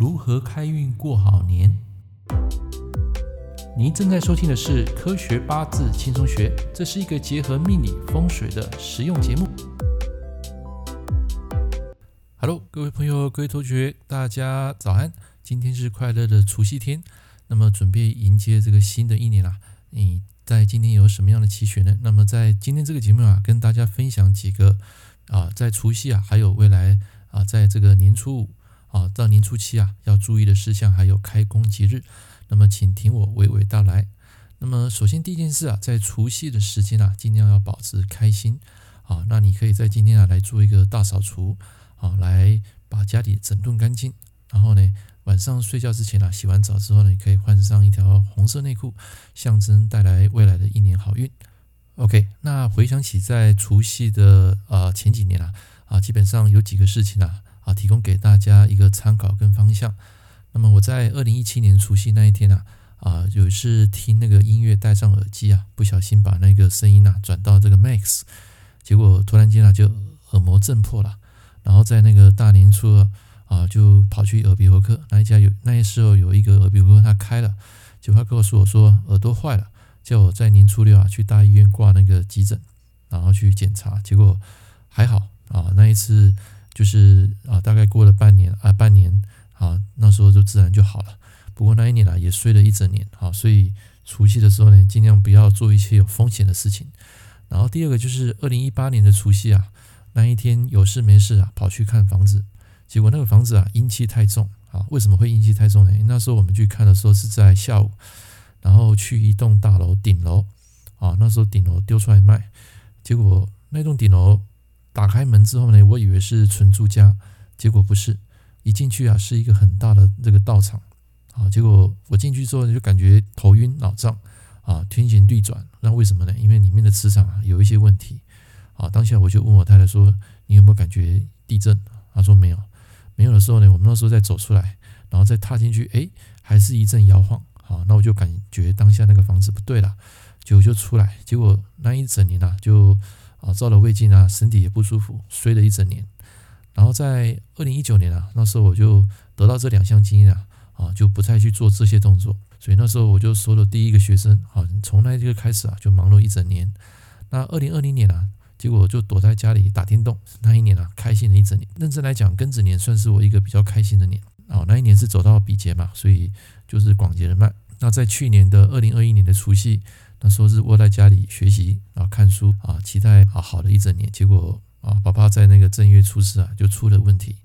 如何开运过好年？您正在收听的是《科学八字轻松学》，这是一个结合命理风水的实用节目。Hello，各位朋友，各位同学，大家早安！今天是快乐的除夕天，那么准备迎接这个新的一年啦。你在今天有什么样的期许呢？那么在今天这个节目啊，跟大家分享几个啊，在除夕啊，还有未来啊，在这个年初五啊到年初七啊，要注意的事项，还有开工吉日。那么，请听我娓娓道来。那么，首先第一件事啊，在除夕的时间啊，尽量要保持开心啊。那你可以在今天啊来做一个大扫除啊，来把家里整顿干净。然后呢，晚上睡觉之前啊，洗完澡之后呢，你可以换上一条红色内裤，象征带来未来的一年好运。OK，那回想起在除夕的啊前几年啊啊，基本上有几个事情啊啊，提供给大家一个参考跟方向。那么我在二零一七年除夕那一天啊，啊，有一次听那个音乐，戴上耳机啊，不小心把那个声音啊转到这个 Max，结果突然间啊就耳膜震破了，然后在那个大年初二啊就跑去耳鼻喉科，那一家有那时候有一个耳鼻喉科他开了，结果他告诉我说耳朵坏了，叫我在年初六啊去大医院挂那个急诊，然后去检查，结果还好啊，那一次就是啊大概过了半年啊半年。啊，那时候就自然就好了。不过那一年啊，也睡了一整年。啊，所以除夕的时候呢，尽量不要做一些有风险的事情。然后第二个就是二零一八年的除夕啊，那一天有事没事啊，跑去看房子，结果那个房子啊，阴气太重啊。为什么会阴气太重呢？那时候我们去看的时候是在下午，然后去一栋大楼顶楼啊，那时候顶楼丢出来卖，结果那栋顶楼打开门之后呢，我以为是纯住家，结果不是。一进去啊，是一个很大的这个道场啊，结果我进去之后就感觉头晕脑胀啊，天旋地转。那为什么呢？因为里面的磁场啊有一些问题啊。当下我就问我太太说：“你有没有感觉地震？”她说：“没有。”没有的时候呢，我们那时候再走出来，然后再踏进去，哎，还是一阵摇晃啊。那我就感觉当下那个房子不对了，就就出来。结果那一整年啊，就啊照了胃镜啊，身体也不舒服，睡了一整年。然后在二零一九年啊，那时候我就得到这两项经验啊，啊，就不再去做这些动作。所以那时候我就收了第一个学生，啊，从那个开始啊，就忙碌一整年。那二零二零年啊，结果就躲在家里打电动。那一年啊，开心了一整年。认真来讲，庚子年算是我一个比较开心的年。啊，那一年是走到比劫嘛，所以就是广结人脉。那在去年的二零二一年的除夕，那时候是窝在家里学习啊，看书啊，期待啊好的一整年。结果。啊，爸爸在那个正月初四啊，就出了问题，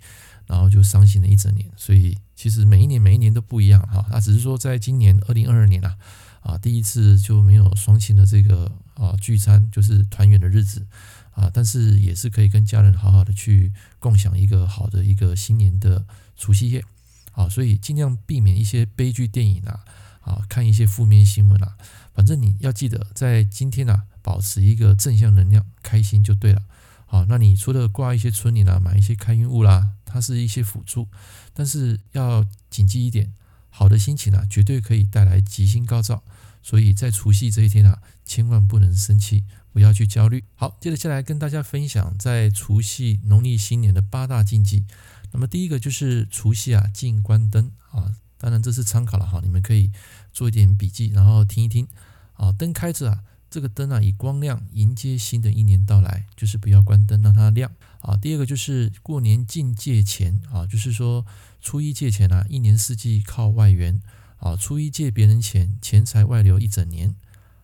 然后就伤心了一整年。所以其实每一年每一年都不一样哈，那只是说在今年二零二二年啊，啊第一次就没有双亲的这个啊聚餐，就是团圆的日子啊，但是也是可以跟家人好好的去共享一个好的一个新年的除夕夜啊，所以尽量避免一些悲剧电影啊，啊看一些负面新闻啊，反正你要记得在今天啊，保持一个正向能量，开心就对了。好，那你除了挂一些春联啊，买一些开运物啦，它是一些辅助，但是要谨记一点，好的心情啊，绝对可以带来吉星高照。所以在除夕这一天啊，千万不能生气，不要去焦虑。好，接着下来跟大家分享在除夕农历新年的八大禁忌。那么第一个就是除夕啊，禁关灯啊，当然这是参考了哈，你们可以做一点笔记，然后听一听啊，灯开着啊。这个灯啊，以光亮迎接新的一年到来，就是不要关灯，让它亮啊。第二个就是过年进借钱啊，就是说初一借钱啊，一年四季靠外援啊。初一借别人钱，钱财外流一整年。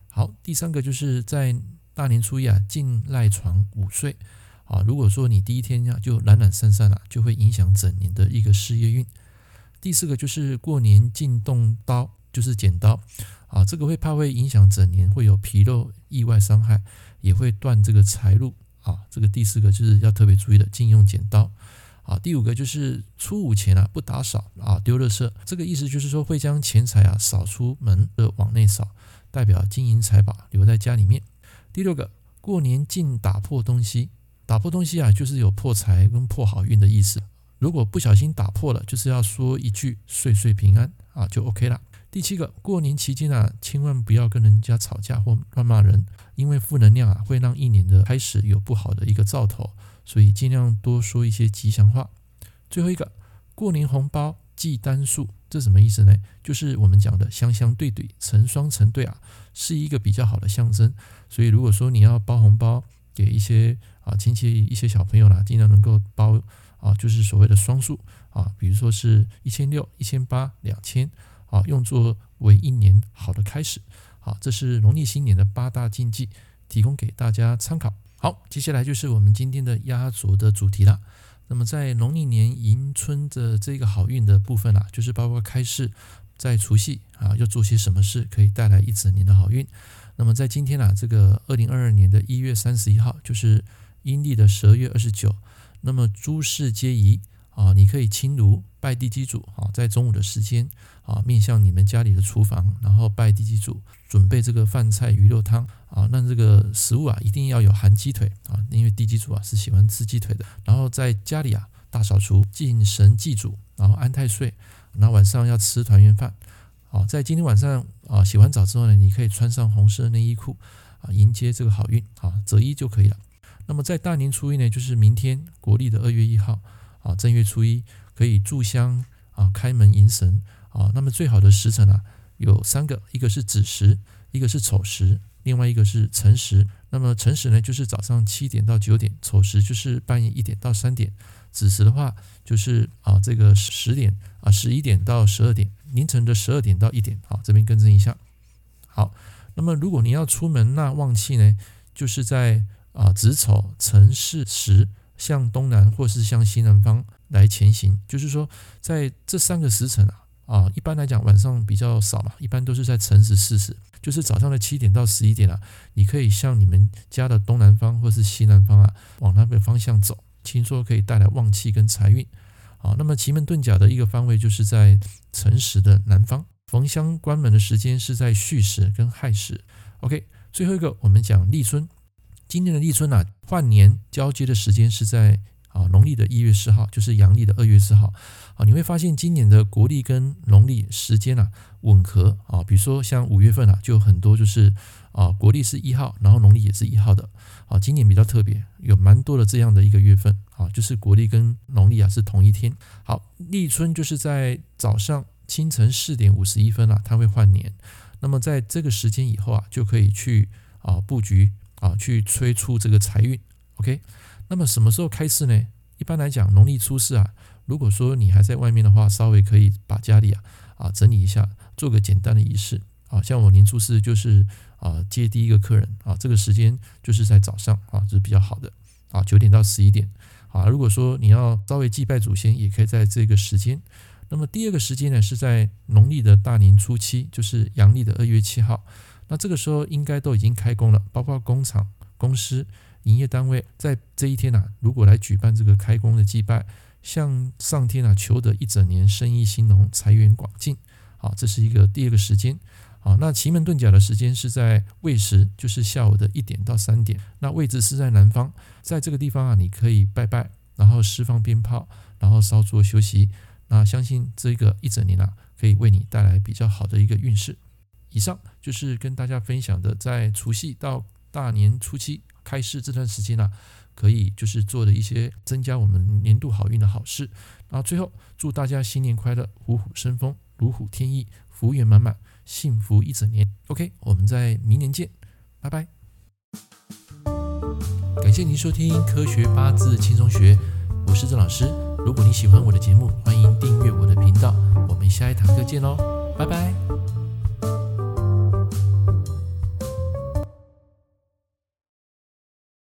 好，第三个就是在大年初一啊，禁赖床午睡啊。如果说你第一天呀就懒懒散散了，就会影响整年的一个事业运。第四个就是过年禁动刀，就是剪刀。啊，这个会怕会影响整年，会有纰漏、意外伤害，也会断这个财路啊。这个第四个就是要特别注意的，禁用剪刀。啊，第五个就是初五前啊不打扫啊丢垃圾，这个意思就是说会将钱财啊扫出门的往内扫，代表金银财宝留在家里面。第六个，过年禁打破东西，打破东西啊就是有破财跟破好运的意思。如果不小心打破了，就是要说一句岁岁平安啊就 OK 了。第七个，过年期间啊，千万不要跟人家吵架或乱骂人，因为负能量啊会让一年的开始有不好的一个兆头，所以尽量多说一些吉祥话。最后一个，过年红包计单数，这什么意思呢？就是我们讲的相相对对、成双成对啊，是一个比较好的象征。所以如果说你要包红包给一些啊亲戚、一些小朋友啦，尽量能够包啊，就是所谓的双数啊，比如说是一千六、一千八、两千啊，用作为一年好的开始。好，这是农历新年的八大禁忌，提供给大家参考。好，接下来就是我们今天的压轴的主题了。那么在农历年迎春的这个好运的部分啊，就是包括开市，在除夕啊要做些什么事可以带来一整年的好运。那么在今天啊，这个二零二二年的一月三十一号，就是阴历的十二月二十九，那么诸事皆宜。啊，你可以清炉拜地基主啊，在中午的时间啊，面向你们家里的厨房，然后拜地基主，准备这个饭菜鱼肉汤啊。那这个食物啊，一定要有含鸡腿啊，因为地基主啊是喜欢吃鸡腿的。然后在家里啊，大扫除，敬神祭祖，然后安太岁。那晚上要吃团圆饭。好，在今天晚上啊，洗完澡之后呢，你可以穿上红色内衣裤啊，迎接这个好运啊，择一就可以了。那么在大年初一呢，就是明天国历的二月一号。啊，正月初一可以炷香啊，开门迎神啊。那么最好的时辰啊，有三个，一个是子时，一个是丑时，另外一个是辰时。那么辰时呢，就是早上七点到九点；丑时就是半夜一点到三点；子时的话，就是啊这个十点啊十一点到十二点，凌晨的十二点到一点。好，这边更正一下。好，那么如果你要出门纳旺气呢，就是在啊子丑辰巳时。向东南或是向西南方来前行，就是说，在这三个时辰啊，啊，一般来讲晚上比较少嘛，一般都是在辰时巳时，就是早上的七点到十一点啊，你可以向你们家的东南方或是西南方啊，往那个方向走，听说可以带来旺气跟财运。啊，那么奇门遁甲的一个方位就是在辰时的南方，逢香关门的时间是在戌时跟亥时。OK，最后一个我们讲立春。今年的立春啊，换年交接的时间是在啊农历的一月四号，就是阳历的二月四号啊。你会发现今年的国历跟农历时间啊吻合啊，比如说像五月份啊，就有很多就是啊国历是一号，然后农历也是一号的啊。今年比较特别，有蛮多的这样的一个月份啊，就是国历跟农历啊是同一天。好，立春就是在早上清晨四点五十一分啊，它会换年。那么在这个时间以后啊，就可以去啊布局。啊，去催促这个财运，OK。那么什么时候开市呢？一般来讲，农历初四啊。如果说你还在外面的话，稍微可以把家里啊啊整理一下，做个简单的仪式啊。像我年初四就是啊接第一个客人啊，这个时间就是在早上啊，这是比较好的啊，九点到十一点啊。如果说你要稍微祭拜祖先，也可以在这个时间。那么第二个时间呢，是在农历的大年初七，就是阳历的二月七号。那这个时候应该都已经开工了，包括工厂、公司、营业单位，在这一天、啊，如果来举办这个开工的祭拜，向上天啊求得一整年生意兴隆、财源广进。好，这是一个第二个时间。好，那奇门遁甲的时间是在未时，就是下午的一点到三点。那位置是在南方，在这个地方啊，你可以拜拜，然后释放鞭炮，然后稍作休息。那相信这个一整年啊，可以为你带来比较好的一个运势。以上就是跟大家分享的，在除夕到大年初七开市这段时间呢、可以就是做的一些增加我们年度好运的好事。然后最后祝大家新年快乐，虎虎生风，如虎添翼，福源满满，幸福一整年。OK，我们在明年见，拜拜。感谢您收听《科学八字轻松学》，我是郑老师。如果你喜欢我的节目，欢迎订阅我的频道。我们下一堂课见喽，拜拜。